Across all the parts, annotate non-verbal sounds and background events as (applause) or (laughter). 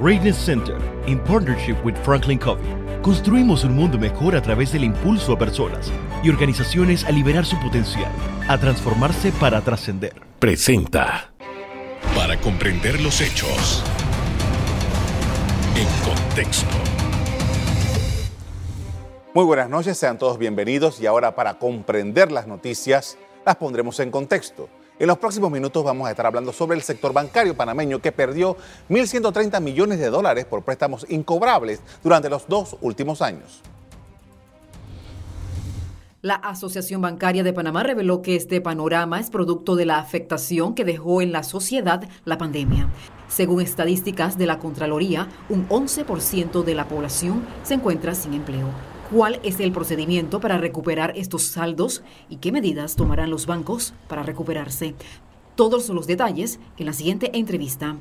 Greatness Center, in partnership with Franklin Covey, construimos un mundo mejor a través del impulso a personas y organizaciones a liberar su potencial, a transformarse para trascender. Presenta. Para comprender los hechos. En contexto. Muy buenas noches, sean todos bienvenidos y ahora para comprender las noticias las pondremos en contexto. En los próximos minutos vamos a estar hablando sobre el sector bancario panameño que perdió 1.130 millones de dólares por préstamos incobrables durante los dos últimos años. La Asociación Bancaria de Panamá reveló que este panorama es producto de la afectación que dejó en la sociedad la pandemia. Según estadísticas de la Contraloría, un 11% de la población se encuentra sin empleo. ¿Cuál es el procedimiento para recuperar estos saldos y qué medidas tomarán los bancos para recuperarse? Todos los detalles en la siguiente entrevista.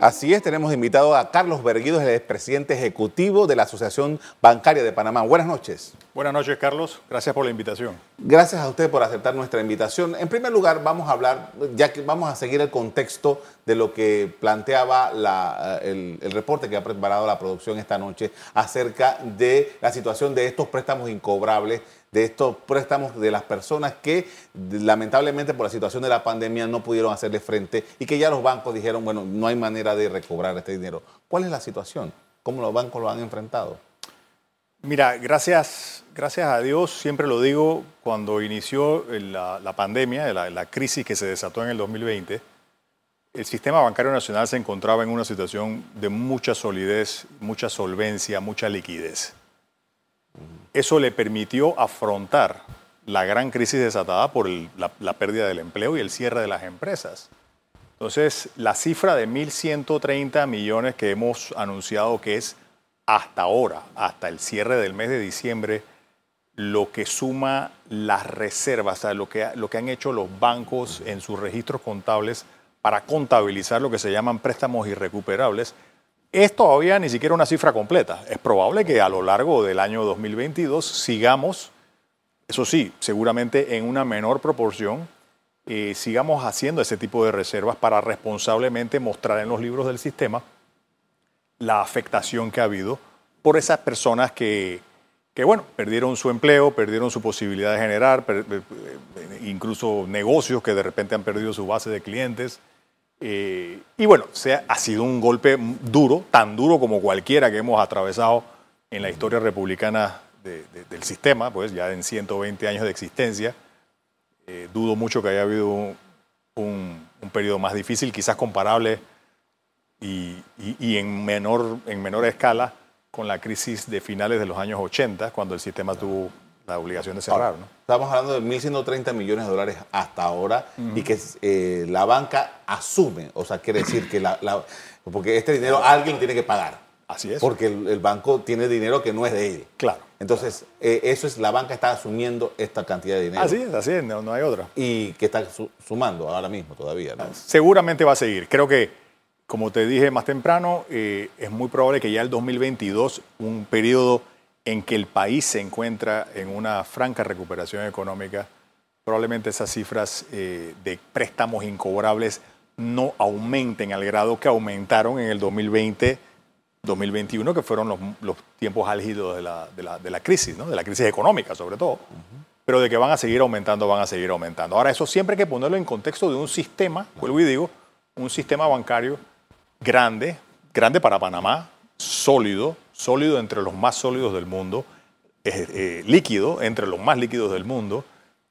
Así es, tenemos invitado a Carlos Berguido, el presidente ejecutivo de la Asociación Bancaria de Panamá. Buenas noches. Buenas noches, Carlos. Gracias por la invitación. Gracias a usted por aceptar nuestra invitación. En primer lugar, vamos a hablar, ya que vamos a seguir el contexto de lo que planteaba el, el reporte que ha preparado la producción esta noche acerca de la situación de estos préstamos incobrables de estos préstamos de las personas que lamentablemente por la situación de la pandemia no pudieron hacerle frente y que ya los bancos dijeron, bueno, no hay manera de recobrar este dinero. ¿Cuál es la situación? ¿Cómo los bancos lo han enfrentado? Mira, gracias, gracias a Dios, siempre lo digo, cuando inició la, pandemia, la, la crisis que se desató en el 2020, el sistema bancario nacional se encontraba en una situación de mucha solidez, mucha solvencia, mucha liquidez. Eso le permitió afrontar la gran crisis desatada por la, pérdida del empleo y el cierre de las empresas. Entonces, la cifra de 1.130 millones que hemos anunciado que es hasta ahora, hasta el cierre del mes de diciembre, lo que suma las reservas, o sea, lo que, lo que han hecho los bancos en sus registros contables para contabilizar lo que se llaman préstamos irrecuperables, es todavía ni siquiera una cifra completa. Es probable que a lo largo del año 2022 sigamos, eso sí, seguramente en una menor proporción, eh, sigamos haciendo ese tipo de reservas para responsablemente mostrar en los libros del sistema la afectación que ha habido por esas personas que, que bueno, perdieron su empleo, perdieron su posibilidad de generar, eh, eh, incluso negocios que de repente han perdido su base de clientes. Eh, y bueno, ha sido un golpe duro, tan duro como cualquiera que hemos atravesado en la historia republicana del sistema, pues ya en 120 años de existencia. Eh, dudo mucho que haya habido un, periodo más difícil, quizás comparable y, en, menor, en menor escala con la crisis de finales de los años 80, cuando el sistema tuvo la obligación de cerrar. ¿no? Estamos hablando de 1.130 millones de dólares hasta ahora y que eh, la banca asume, o sea, quiere decir que la, porque este dinero alguien tiene que pagar. Así es. Porque el, banco tiene dinero que no es de él. Claro. Entonces, eh, eso es, la banca está asumiendo esta cantidad de dinero. Así es, así es, no, hay otra. Y que está sumando ahora mismo todavía. ¿no? Seguramente va a seguir. Creo que, como te dije más temprano, eh, es muy probable que ya el 2022, un periodo en que el país se encuentra en una franca recuperación económica, probablemente esas cifras eh, de préstamos incobrables no aumenten al grado que aumentaron en el 2020, 2021, que fueron los, tiempos álgidos de la, crisis, de la crisis económica sobre todo. Pero de que van a seguir aumentando, van a seguir aumentando. Ahora, eso siempre hay que ponerlo en contexto de un sistema, vuelvo y digo, un sistema bancario grande, grande para Panamá, sólido, sólido entre los más sólidos del mundo, eh, líquido entre los más líquidos del mundo.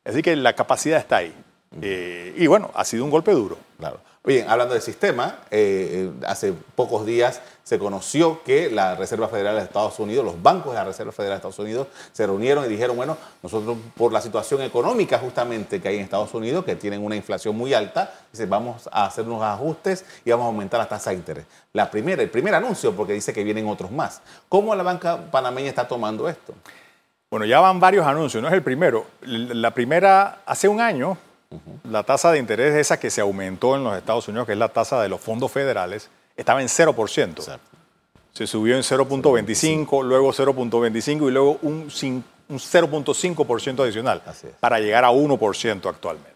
Así que la capacidad está ahí. Eh, y bueno, ha sido un golpe duro. Claro. Bien, hablando del sistema, eh, hace pocos días se conoció que la Reserva Federal de Estados Unidos, los bancos de la Reserva Federal de Estados Unidos, se reunieron y dijeron, bueno, nosotros por la situación económica justamente que hay en Estados Unidos, que tienen una inflación muy alta, dice, vamos a hacer unos ajustes y vamos a aumentar la tasa de interés. La primera, el primer anuncio, porque dice que vienen otros más. ¿Cómo la banca panameña está tomando esto? Bueno, ya van varios anuncios, no es el primero. La primera, hace un año, la tasa de interés esa que se aumentó en los Estados Unidos, que es la tasa de los fondos federales, estaba en 0%. Se subió en 0.25, luego 0.25 y luego un, un 0.5% adicional para llegar a 1% actualmente.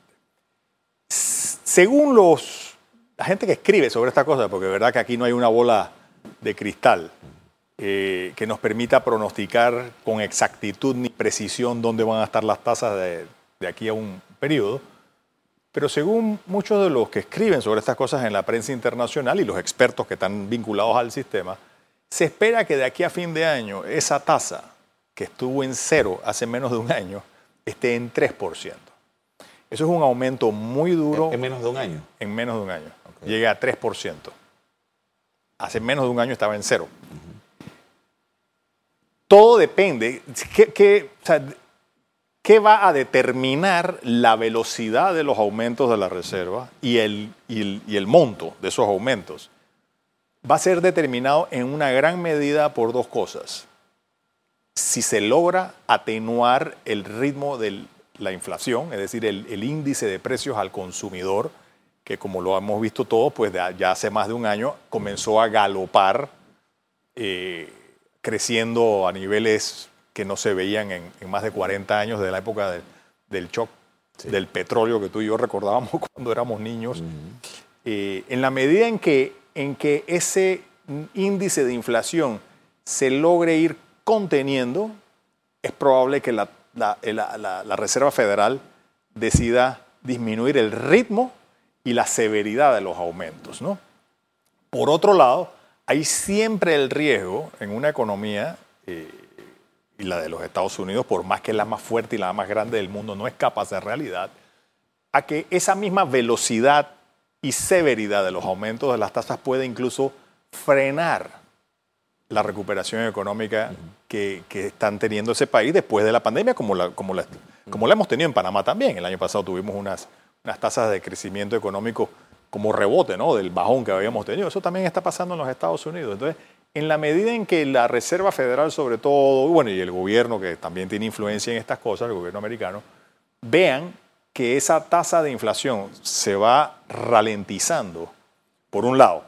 según los, la gente que escribe sobre esta cosa, porque es verdad que aquí no hay una bola de cristal eh, que nos permita pronosticar con exactitud ni precisión dónde van a estar las tasas de, de aquí a un periodo, pero según muchos de los que escriben sobre estas cosas en la prensa internacional y los expertos que están vinculados al sistema, se espera que de aquí a fin de año esa tasa que estuvo en cero hace menos de un año esté en 3%. Eso es un aumento muy duro. ¿En menos de un año? En menos de un año. Llega a 3%. Hace menos de un año estaba en cero. Todo depende. ¿Qué, ¿Qué va a determinar la velocidad de los aumentos de la reserva y el, y el, monto de esos aumentos? Va a ser determinado en una gran medida por dos cosas. Si se logra atenuar el ritmo de la inflación, es decir, el, índice de precios al consumidor, que como lo hemos visto todos, pues ya hace más de un año comenzó a galopar, eh, creciendo a niveles que no se veían en, más de 40 años de la época del shock del petróleo que tú y yo recordábamos (laughs) cuando éramos niños. Eh, en la medida en que, en que ese índice de inflación se logre ir conteniendo, es probable que la, la, Reserva Federal decida disminuir el ritmo y la severidad de los aumentos. ¿no? Por otro lado, hay siempre el riesgo en una economía eh, y la de los Estados Unidos, por más que es la más fuerte y la más grande del mundo, no es capaz de realidad, a que esa misma velocidad y severidad de los aumentos de las tasas puede incluso frenar la recuperación económica que, están teniendo ese país después de la pandemia, como la, como, la, como la hemos tenido en Panamá también. El año pasado tuvimos unas, unas tasas de crecimiento económico como rebote ¿no? del bajón que habíamos tenido. Eso también está pasando en los Estados Unidos. Entonces, en la medida en que la Reserva Federal, sobre todo, bueno, y el gobierno que también tiene influencia en estas cosas, el gobierno americano, vean que esa tasa de inflación se va ralentizando, por un lado,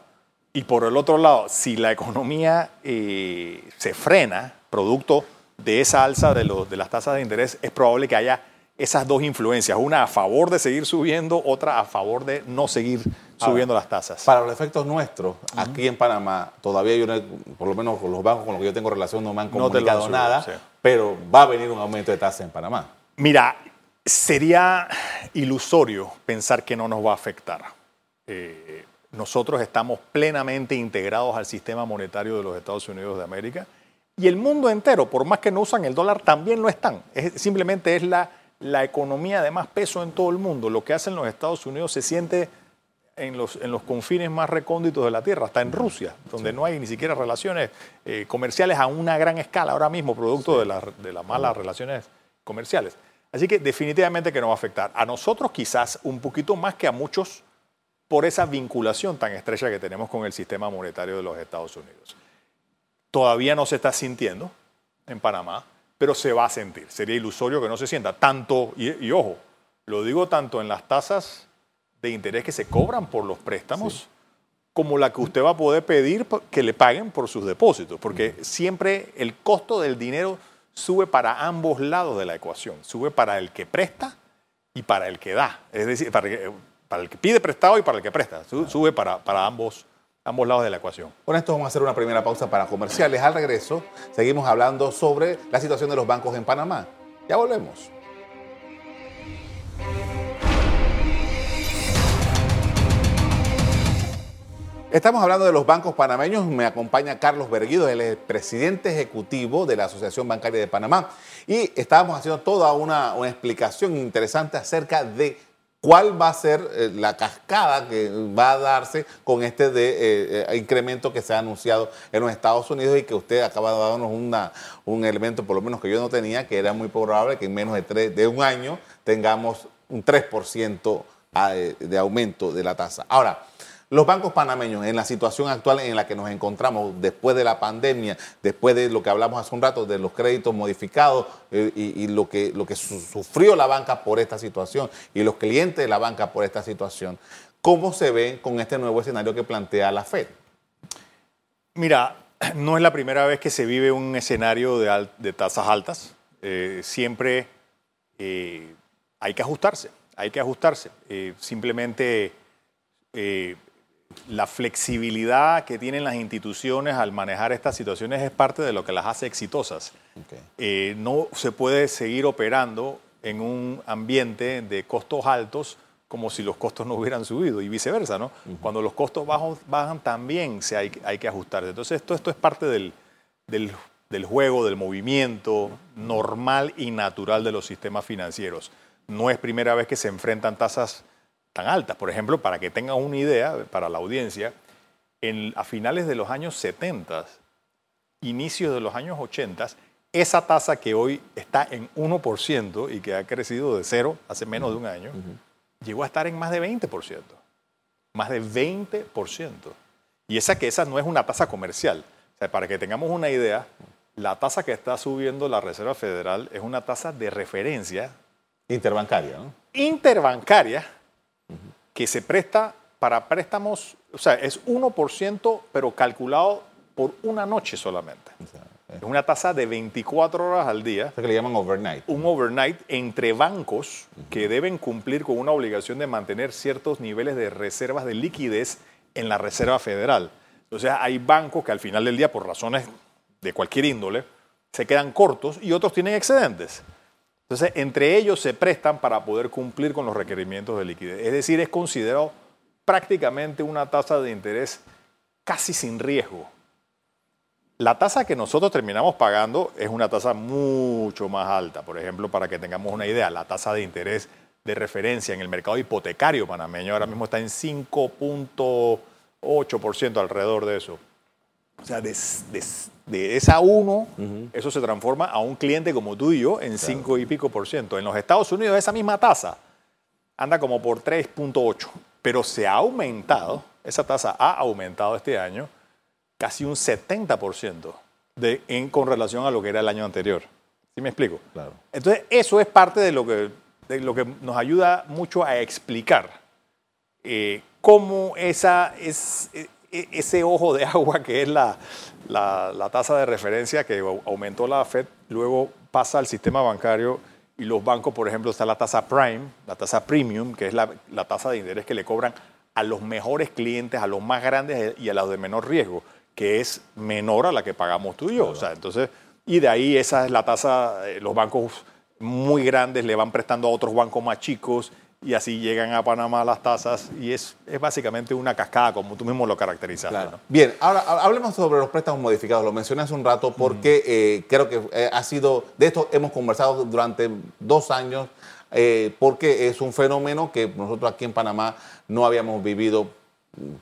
y por el otro lado, si la economía eh, se frena, producto de esa alza de, de las tasas de interés, es probable que haya esas dos influencias, una a favor de seguir subiendo, otra a favor de no seguir subiendo las tasas. Para los efectos nuestros, aquí en Panamá, todavía yo, por lo menos con los bancos con los que yo tengo relación, no me han comunicado nada, pero va a venir un aumento de tasas en Panamá. Mira, sería ilusorio pensar que no nos va a afectar. Eh, nosotros estamos plenamente integrados al sistema monetario de los Estados Unidos de América y el mundo entero, por más que no usan el dólar, también lo están. simplemente es la la economía de más peso en todo el mundo. Lo que hacen los Estados Unidos se siente en los, en los confines más recónditos de la Tierra, hasta en Rusia, donde no hay ni siquiera relaciones eh, comerciales a una gran escala ahora mismo, producto de, de las malas relaciones comerciales. Así que definitivamente que nos va a afectar. A nosotros quizás un poquito más que a muchos por esa vinculación tan estrecha que tenemos con el sistema monetario de los Estados Unidos. Todavía no se está sintiendo en Panamá, pero se va a sentir. Sería ilusorio que no se sienta. Tanto, y, ojo, lo digo tanto en las tasas de interés que se cobran por los préstamos, como la que usted va a poder pedir que le paguen por sus depósitos, porque siempre el costo del dinero sube para ambos lados de la ecuación, sube para el que presta y para el que da, es decir, para, el que pide prestado y para el que presta, sube para, para ambos ambos lados de la ecuación. Con esto vamos a hacer una primera pausa para comerciales. Al regreso, seguimos hablando sobre la situación de los bancos en Panamá. Ya volvemos. Estamos hablando de los bancos panameños. Me acompaña Carlos Berguido, es presidente ejecutivo de la Asociación Bancaria de Panamá. Y estábamos haciendo toda una, una explicación interesante acerca de cuál va a ser eh, la cascada que va a darse con este de, eh, eh, incremento que se ha anunciado en los Estados Unidos y que usted acaba de darnos una, un elemento, por lo menos que yo no tenía, que era muy probable que en menos de, tres, de un año tengamos un 3% de aumento de la tasa. Ahora, los bancos panameños, en la situación actual en la que nos encontramos después de la pandemia, después de lo que hablamos hace un rato, de los créditos modificados eh, y, lo, que, lo que sufrió la banca por esta situación y los clientes de la banca por esta situación, ¿cómo se ven con este nuevo escenario que plantea la Fed? Mira, no es la primera vez que se vive un escenario de, tasas altas. Eh, siempre eh, hay que ajustarse. hay que ajustarse. Simplemente la flexibilidad que tienen las instituciones al manejar estas situaciones es parte de lo que las hace exitosas. Eh, no se puede seguir operando en un ambiente de costos altos como si los costos no hubieran subido y viceversa, ¿no? Cuando los costos bajos bajan también se hay, hay que ajustarse. Entonces esto, esto es parte del, del, del juego, del movimiento normal y natural de los sistemas financieros. No es primera vez que se enfrentan tasas tan altas. Por ejemplo, para que tengan una idea, para la audiencia, en, a finales de los años 70, inicios de los años 80, esa tasa que hoy está en 1% y que ha crecido de cero hace menos de un año, llegó a estar en más de 20%. Más de 20%. Y esa que esa no es una tasa comercial. O sea, para que tengamos una idea, la tasa que está subiendo la Reserva Federal es una tasa de referencia. Interbancaria, ¿no? Interbancaria que se presta para préstamos, o sea, es 1%, pero calculado por una noche solamente. Es una tasa de 24 horas al día. Eso que le llaman overnight. Un overnight entre bancos que deben cumplir con una obligación de mantener ciertos niveles de reservas de liquidez en la Reserva Federal. Sea, hay bancos que al final del día, por razones de cualquier índole, se quedan cortos y otros tienen excedentes. Entonces, entre ellos se prestan para poder cumplir con los requerimientos de liquidez. Es decir, es considerado prácticamente una tasa de interés casi sin riesgo. La tasa que nosotros terminamos pagando es una tasa mucho más alta. Por ejemplo, para que tengamos una idea, la tasa de interés de referencia en el mercado hipotecario panameño ahora mismo está en 5.8% alrededor de eso. O sea, de, esa 1, eso se transforma a un cliente como tú y yo en 5 y pico por ciento. En los Estados Unidos esa misma tasa anda como por 3.8, pero se ha aumentado, esa tasa ha aumentado este año casi un 70% de, en, con relación a lo que era el año anterior. ¿Sí me explico? Claro. Entonces, eso es parte de lo que, de lo que nos ayuda mucho a explicar eh, cómo esa, es, e, ese ojo de (laughs) agua que es la, la, tasa de referencia que aumentó la Fed, luego pasa al sistema bancario y los bancos, por ejemplo, está la tasa prime, la tasa premium, que es la, la tasa de interés que le cobran a los mejores clientes, a los más grandes y a los de menor riesgo, que es menor a la que pagamos tú y yo. O sea, entonces, y de ahí esa es la tasa, eh, los bancos muy grandes le van prestando a otros bancos más chicos y así llegan a Panamá las tasas y es, es básicamente una cascada, como tú mismo lo caracterizas. Bien, ahora hablemos sobre los préstamos modificados. Lo mencioné hace un rato porque eh, creo que eh, ha sido, de esto hemos conversado durante dos años, eh, porque es un fenómeno que nosotros aquí en Panamá no habíamos vivido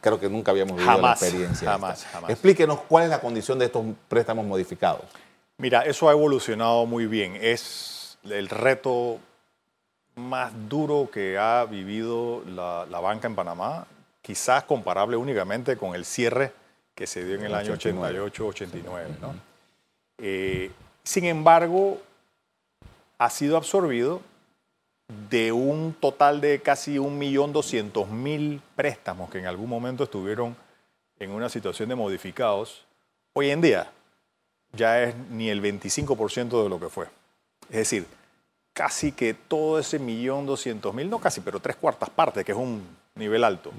creo que nunca habíamos vivido jamás, la experiencia. Jamás, jamás. Explíquenos cuál es la condición de estos préstamos modificados. Mira, eso ha evolucionado muy bien. Es el reto más duro que ha vivido la, banca en Panamá, quizás comparable únicamente con el cierre que se dio en el, año 88-89. Eh, sin embargo, ha sido absorbido de un total de casi 1.200.000 préstamos que en algún momento estuvieron en una situación de modificados. Hoy en día ya es ni el 25% de lo que fue. Es decir, casi que todo ese millón doscientos mil, no casi, pero tres cuartas partes, que es un nivel alto,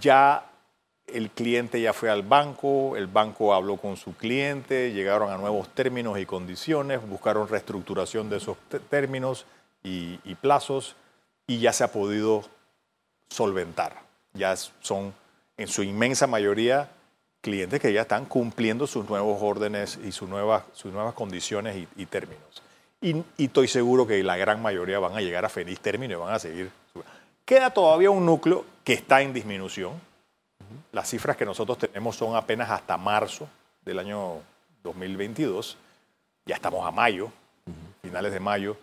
ya el cliente ya fue al banco, el banco habló con su cliente, llegaron a nuevos términos y condiciones, buscaron reestructuración de esos términos y, plazos y ya se ha podido solventar. Ya son en su inmensa mayoría clientes que ya están cumpliendo sus nuevos órdenes y sus nuevas, sus nuevas condiciones y términos. Y, estoy seguro que la gran mayoría van a llegar a feliz término y van a seguir. Queda todavía un núcleo que está en disminución. Las cifras que nosotros tenemos son apenas hasta marzo del año 2022. Ya estamos a mayo, finales de mayo.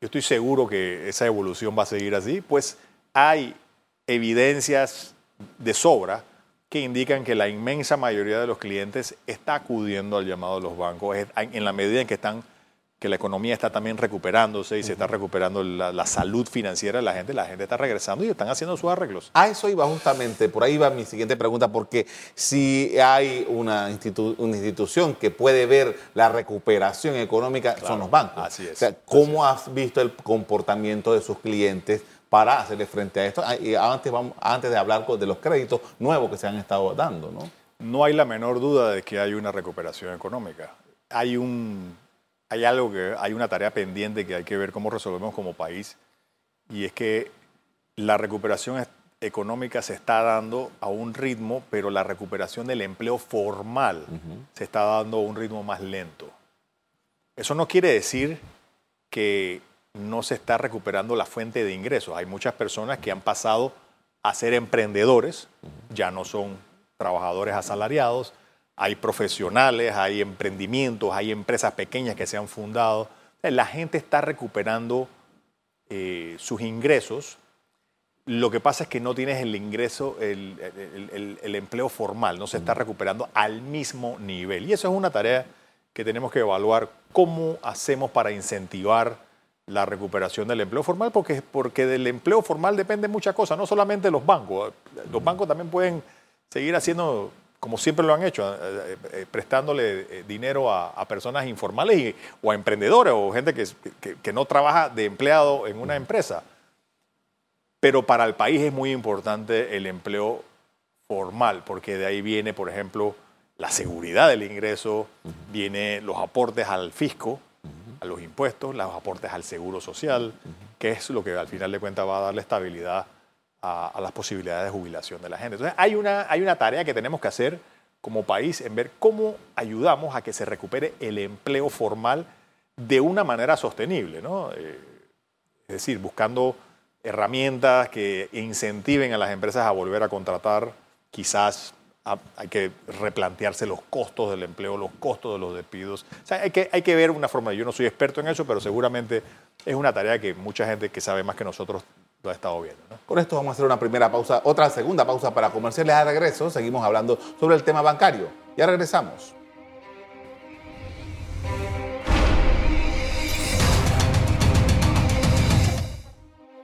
Yo estoy seguro que esa evolución va a seguir así, pues hay evidencias de sobra que indican que la inmensa mayoría de los clientes está acudiendo al llamado de los bancos en la medida en que están que la economía está también recuperándose y se está recuperando la, salud financiera de la gente, la gente está regresando y están haciendo sus arreglos. A eso iba justamente, por ahí va mi siguiente pregunta, porque si hay una, institución que puede ver la recuperación económica, son los bancos. Así es. ¿cómo has visto el comportamiento de sus clientes para hacerle frente a esto. Ah, y antes, vamos, antes de hablar de los créditos nuevos que se han estado dando, ¿no? No hay la menor duda de que hay una recuperación económica. Hay, un, hay algo que, hay una tarea pendiente que hay que ver cómo resolvemos como país, y es que la recuperación económica se está dando a un ritmo, pero la recuperación del empleo formal se está dando a un ritmo más lento. Eso no quiere decir que no se está recuperando la fuente de ingresos. Hay muchas personas que han pasado a ser emprendedores, ya no son trabajadores asalariados, hay profesionales, hay emprendimientos, hay empresas pequeñas que se han fundado. La gente está recuperando eh, sus ingresos. Lo que pasa es que no tienes el ingreso, el, el empleo formal, no se está recuperando al mismo nivel. Y eso es una tarea que tenemos que evaluar cómo hacemos para incentivar la recuperación del empleo formal, porque, porque del empleo formal depende muchas cosas, no solamente los bancos. Los bancos también pueden seguir haciendo, como siempre lo han hecho, eh, eh, eh, prestándole dinero a, personas informales o a emprendedores o gente que, que no trabaja de empleado en una empresa. Pero para el país es muy importante el empleo formal, porque de ahí viene, por ejemplo, la seguridad del ingreso, viene los aportes al fisco, a los impuestos, los aportes al seguro social, que es lo que al final de cuentas va a darle estabilidad a, las posibilidades de jubilación de la gente. Entonces hay una, hay una tarea que tenemos que hacer como país en ver cómo ayudamos a que se recupere el empleo formal de una manera sostenible, ¿no? Eh, es decir, buscando herramientas que incentiven a las empresas a volver a contratar, quizás hay que replantearse los costos del empleo, los costos de los despidos. O sea, hay que, hay que ver una forma, yo no soy experto en eso, pero seguramente es una tarea que mucha gente que sabe más que nosotros lo ha estado viendo. Con esto vamos a hacer una primera pausa, otra segunda pausa para comerciales a regreso. Seguimos hablando sobre el tema bancario. Ya regresamos.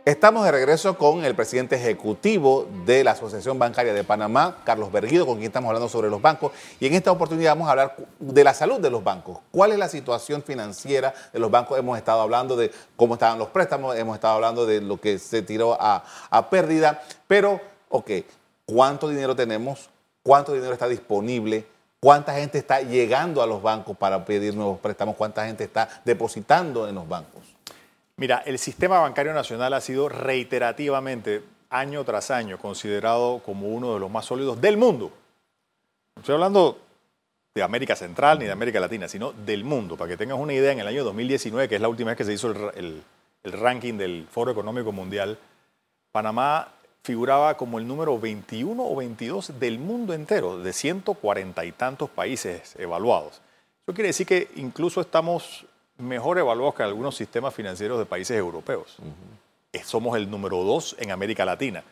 Estamos de regreso con el presidente ejecutivo de la Asociación Bancaria de Panamá, Carlos Berguido, con quien estamos hablando sobre los bancos. Y en esta oportunidad vamos a hablar de la salud de los bancos. ¿Cuál es la situación financiera de los bancos? Hemos estado hablando de cómo estaban los préstamos, hemos estado hablando de lo que se tiró a, pérdida. Pero, ok, ¿cuánto dinero tenemos? ¿Cuánto dinero está disponible? ¿Cuánta gente está llegando a los bancos para pedir nuevos préstamos? ¿Cuánta gente está depositando en los bancos? Mira, el sistema bancario nacional ha sido reiterativamente, año tras año, considerado como uno de los más sólidos del mundo. No estoy hablando de América Central ni de América Latina, sino del mundo. Para que tengas una idea, en el año 2019, que es la última vez que se hizo el, ranking del Foro Económico Mundial, Panamá figuraba como el número 21 o 22 del mundo entero, de 140 y tantos países evaluados. Eso quiere decir que incluso estamos mejor evaluados que algunos sistemas financieros de países europeos. Eh, somos el número dos en América Latina.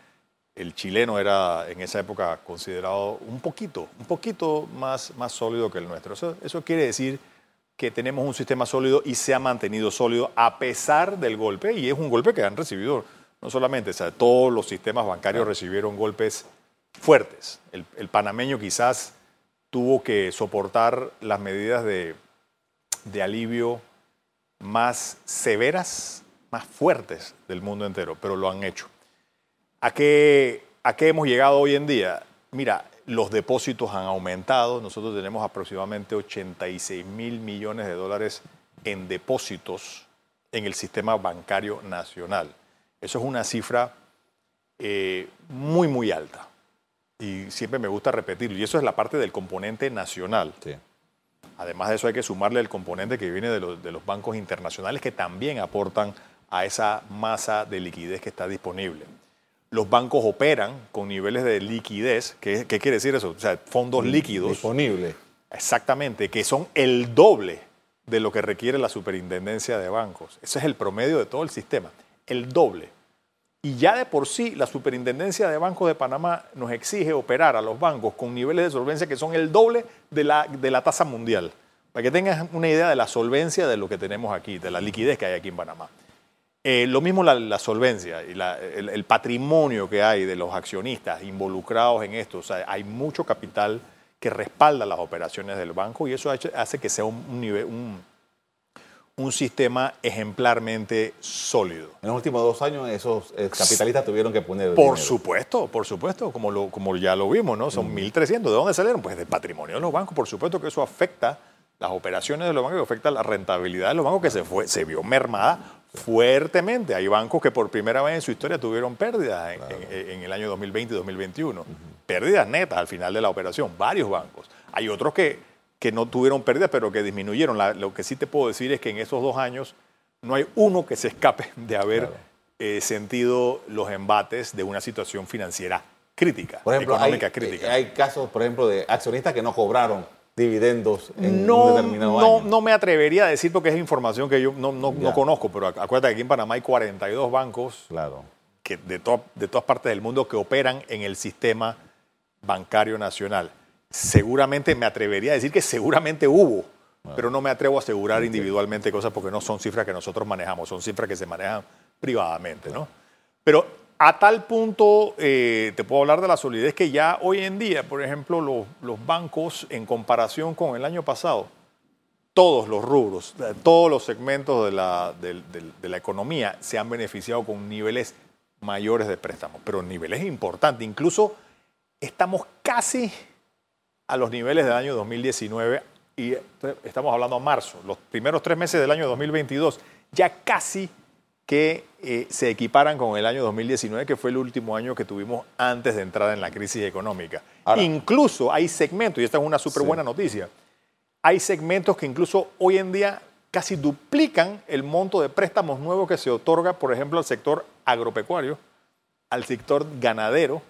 El chileno era en esa época considerado un poquito, un poquito más, más sólido que el nuestro. Eso, eso quiere decir que tenemos un sistema sólido y se ha mantenido sólido a pesar del golpe, y es un golpe que han recibido no solamente, o sea, todos los sistemas bancarios recibieron golpes fuertes. el panameño quizás tuvo que soportar las medidas de, de alivio más severas, más fuertes del mundo entero, pero lo han hecho. ¿A qué, ¿A qué hemos llegado hoy en día? Mira, los depósitos han aumentado, nosotros tenemos aproximadamente 86 mil millones de dólares en depósitos en el sistema bancario nacional. Eso es una cifra eh, muy, muy alta. Y siempre me gusta repetirlo. Y eso es la parte del componente nacional. Sí. Además de eso hay que sumarle el componente que viene de los, bancos internacionales que también aportan a esa masa de liquidez que está disponible. Los bancos operan con niveles de liquidez, ¿qué, quiere decir eso? O sea, fondos líquidos. Disponibles. Exactamente, que son el doble de lo que requiere la superintendencia de bancos. Ese es el promedio de todo el sistema, el doble. Y ya de por sí la Superintendencia de Bancos de Panamá nos exige operar a los bancos con niveles de solvencia que son el doble de la, de la tasa mundial. Para que tengas una idea de la solvencia de lo que tenemos aquí, de la liquidez que hay aquí en Panamá. Eh, lo mismo la, solvencia y el, patrimonio que hay de los accionistas involucrados en esto. O sea, hay mucho capital que respalda las operaciones del banco y eso hace que sea un, nivel, un, un sistema ejemplarmente sólido. En los últimos dos años esos eh, capitalistas tuvieron que poner... Por supuesto, por supuesto, como, lo, como ya lo vimos, ¿no? Son 1.300. ¿De dónde salieron? Pues del patrimonio de los bancos. Por supuesto que eso afecta las operaciones de los bancos, afecta la rentabilidad de los bancos que se, fue, se vio mermada fuertemente. Hay bancos que por primera vez en su historia tuvieron pérdidas en, el año 2020 y 2021. Pérdidas netas al final de la operación, varios bancos. Hay otros que que no tuvieron pérdidas, pero que disminuyeron. lo que sí te puedo decir es que en esos dos años no hay uno que se escape (laughs) de haber eh, sentido los embates de una situación financiera crítica, por ejemplo, económica hay, crítica. Hay casos, por ejemplo, de accionistas que no cobraron dividendos en no, un determinado no, año. No me atrevería a decir porque es información que yo no, no, conozco, pero acuérdate que aquí en Panamá hay 42 bancos claro. que de, de todas partes del mundo que operan en el sistema bancario nacional seguramente me atrevería a decir que seguramente hubo, pero no me atrevo a asegurar individualmente cosas porque no son cifras que nosotros manejamos, son cifras que se manejan privadamente, ¿no? Pero a tal punto eh, te puedo hablar de la solidez que ya hoy en día, por ejemplo, los, bancos en comparación con el año pasado, todos los rubros, todos los segmentos de la, de la economía se han beneficiado con niveles mayores de préstamos, pero niveles importantes. Incluso estamos casi a los niveles del año 2019 y estamos hablando a marzo, los primeros tres meses del año 2022, ya casi que eh, se equiparan con el año 2019, que fue el último año que tuvimos antes de entrar en la crisis económica. incluso hay segmentos, y esta es una súper buena noticia, hay segmentos que incluso hoy en día casi duplican el monto de préstamos nuevos que se otorga, por ejemplo, al sector agropecuario, al sector ganadero,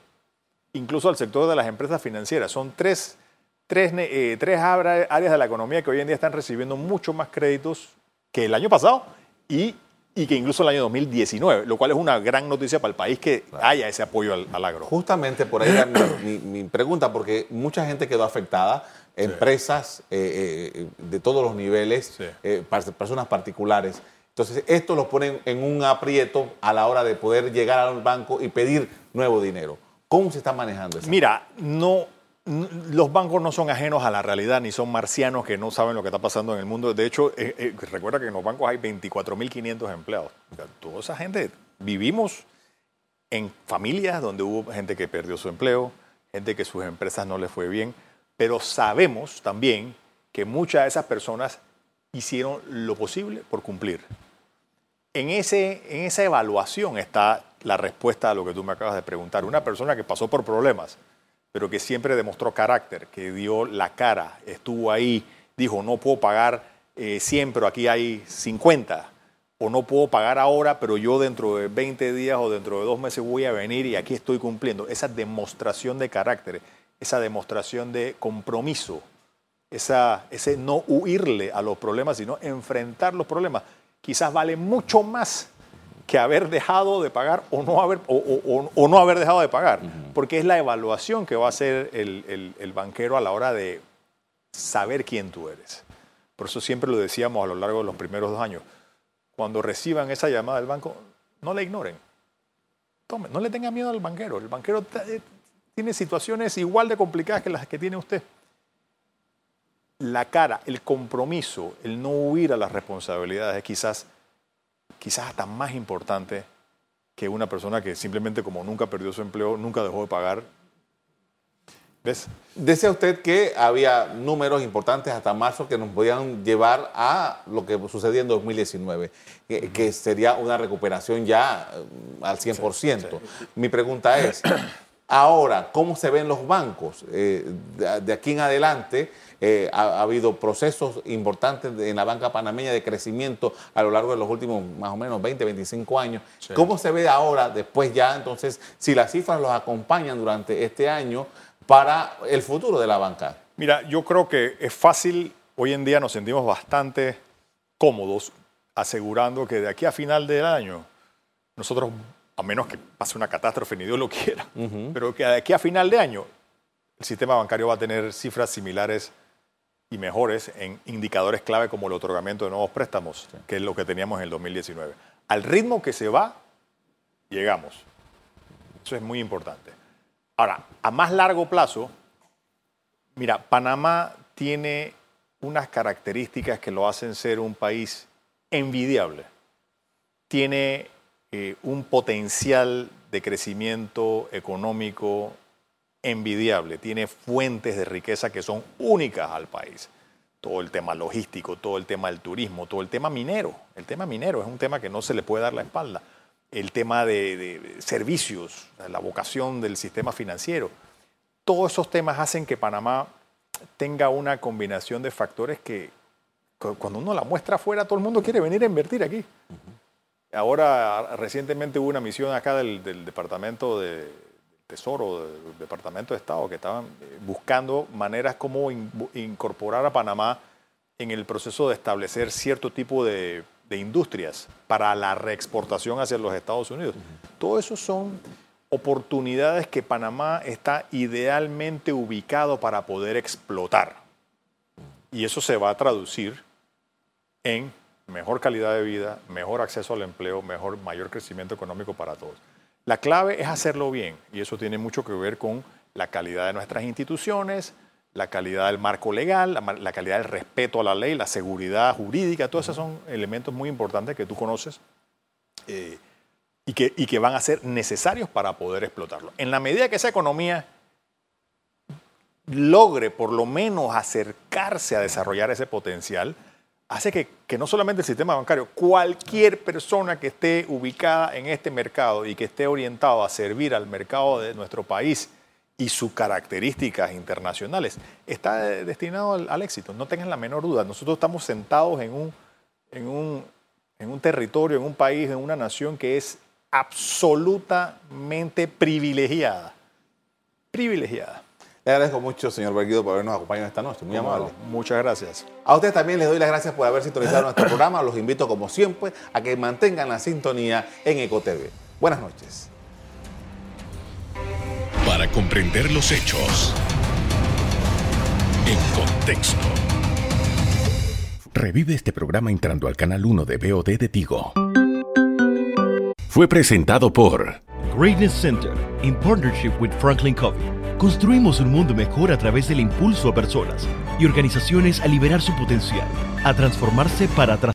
incluso al sector de las empresas financieras. Son tres tres, eh, tres áreas de la economía que hoy en día están recibiendo mucho más créditos que el año pasado y, y que incluso el año 2019, lo cual es una gran noticia para el país que haya ese apoyo al, agro. Justamente por ahí era mi, pregunta, porque mucha gente quedó afectada, empresas eh, eh, de todos los niveles, personas particulares. Entonces, esto los pone en un aprieto a la hora de poder llegar al banco y pedir nuevo dinero. ¿Cómo se está manejando eso? Mira, no, los bancos no son ajenos a la realidad, ni son marcianos que no saben lo que está pasando en el mundo. De hecho, eh, eh, recuerda que en los bancos hay 24.500 empleados. toda esa gente, vivimos en familias donde hubo gente que perdió su empleo, gente que sus empresas no les fue bien, pero sabemos también que muchas de esas personas hicieron lo posible por cumplir. En, ese, en esa evaluación está la respuesta a lo que tú me acabas de preguntar. Una persona que pasó por problemas, pero que siempre demostró carácter, que dio la cara, estuvo ahí, dijo, no puedo pagar eh, 100, pero aquí hay 50, o no puedo pagar ahora, pero yo dentro de 20 días o dentro de dos meses voy a venir y aquí estoy cumpliendo. Esa demostración de carácter, esa demostración de compromiso, esa, ese no huirle a los problemas, sino enfrentar los problemas, quizás vale mucho más que haber dejado de pagar o no haber, o, no haber dejado de pagar, porque es la evaluación que va a hacer el, banquero a la hora de saber quién tú eres. Por eso siempre lo decíamos a lo largo de los primeros dos años. Cuando reciban esa llamada del banco, no la ignoren. Tome, no le tengan miedo al banquero. El banquero eh, tiene situaciones igual de complicadas que las que tiene usted. La cara, el compromiso, el no huir a las responsabilidades quizás quizás hasta más importante que una persona que simplemente como nunca perdió su empleo, nunca dejó de pagar. ¿Ves? Decía usted que había números importantes hasta marzo que nos podían llevar a lo que sucedía en 2019, que, sería una recuperación ya eh, al 100%. Mi pregunta es, ahora, ¿cómo se ven los bancos? Eh, de aquí en adelante, eh, ha, habido procesos importantes en la banca panameña de crecimiento a lo largo de los últimos más o menos 20, 25 años. ¿Cómo se ve ahora, después ya, entonces, si las cifras los acompañan durante este año para el futuro de la banca? Mira, yo creo que es fácil, hoy en día nos sentimos bastante cómodos asegurando que de aquí a final del año nosotros, a menos que pase una catástrofe, ni Dios lo quiera, pero que de aquí a final de año el sistema bancario va a tener cifras similares y mejores en indicadores clave como el otorgamiento de nuevos préstamos, que es lo que teníamos en el 2019. Al ritmo que se va, llegamos. Eso es muy importante. Ahora, a más largo plazo, mira, Panamá tiene unas características que lo hacen ser un país envidiable. Tiene eh, un potencial de crecimiento económico envidiable, tiene fuentes de riqueza que son únicas al país. Todo el tema logístico, todo el tema del turismo, todo el tema minero. El tema minero es un tema que no se le puede dar la espalda. El tema de, servicios, la vocación del sistema financiero. Todos esos temas hacen que Panamá tenga una combinación de factores que cuando uno la muestra afuera, todo el mundo quiere venir a invertir aquí. Ahora, recientemente hubo una misión acá del, del Departamento de, Tesoro, del Departamento de Estado, que estaban eh, buscando maneras como incorporar a Panamá en el proceso de establecer cierto tipo de, industrias para la reexportación hacia los Estados Unidos. Todo eso son oportunidades que Panamá está idealmente ubicado para poder explotar. Y eso se va a traducir en mejor calidad de vida, mejor acceso al empleo, mejor, mayor crecimiento económico para todos. La clave es hacerlo bien y eso tiene mucho que ver con la calidad de nuestras instituciones, la calidad del marco legal, la, calidad del respeto a la ley, la seguridad jurídica, todos esos son elementos muy importantes que tú conoces eh, y, que, y que van a ser necesarios para poder explotarlo. En la medida que esa economía logre por lo menos acercarse a desarrollar ese potencial, hace que, no solamente el sistema bancario, cualquier persona que esté ubicada en este mercado y que esté orientado a servir al mercado de nuestro país y sus características internacionales, está destinado al, éxito. No tengan la menor duda. Nosotros estamos sentados en un, en, un, en un territorio, en un país, en una nación que es absolutamente privilegiada. Privilegiada. Le agradezco mucho, señor Berguido, por habernos acompañado esta noche. Muy amable. Muchas gracias. A ustedes también les doy las gracias por haber sintonizado (laughs) nuestro programa. Los invito, como siempre, a que mantengan la sintonía en EcoTV. Buenas noches. Para comprender los hechos en contexto. Revive este programa entrando al canal 1 de BOD de Tigo. Fue presentado por Greatness Center in partnership with Franklin Covey. Construimos un mundo mejor a través del impulso a personas y organizaciones a liberar su potencial, a transformarse para